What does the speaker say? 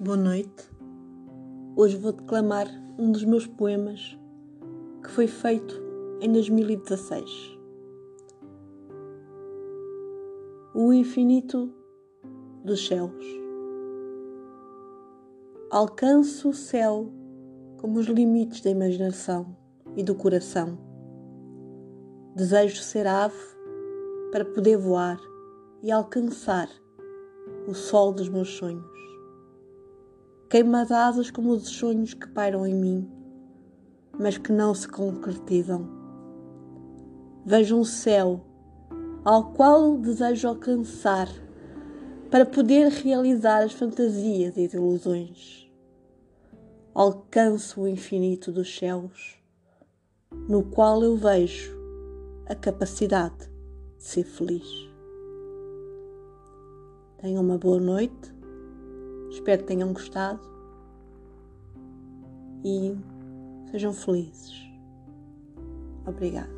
Boa noite. Hoje vou declamar um dos meus poemas que foi feito em 2016. O infinito dos céus. Alcanço o céu como os limites da imaginação e do coração. Desejo ser ave para poder voar e alcançar o sol dos meus sonhos. Queima as asas como os sonhos que pairam em mim, mas que não se concretizam. Vejo um céu ao qual desejo alcançar para poder realizar as fantasias e as ilusões. Alcanço o infinito dos céus, no qual eu vejo a capacidade de ser feliz. Tenham uma boa noite. Espero que tenham gostado. E sejam felizes. Obrigada.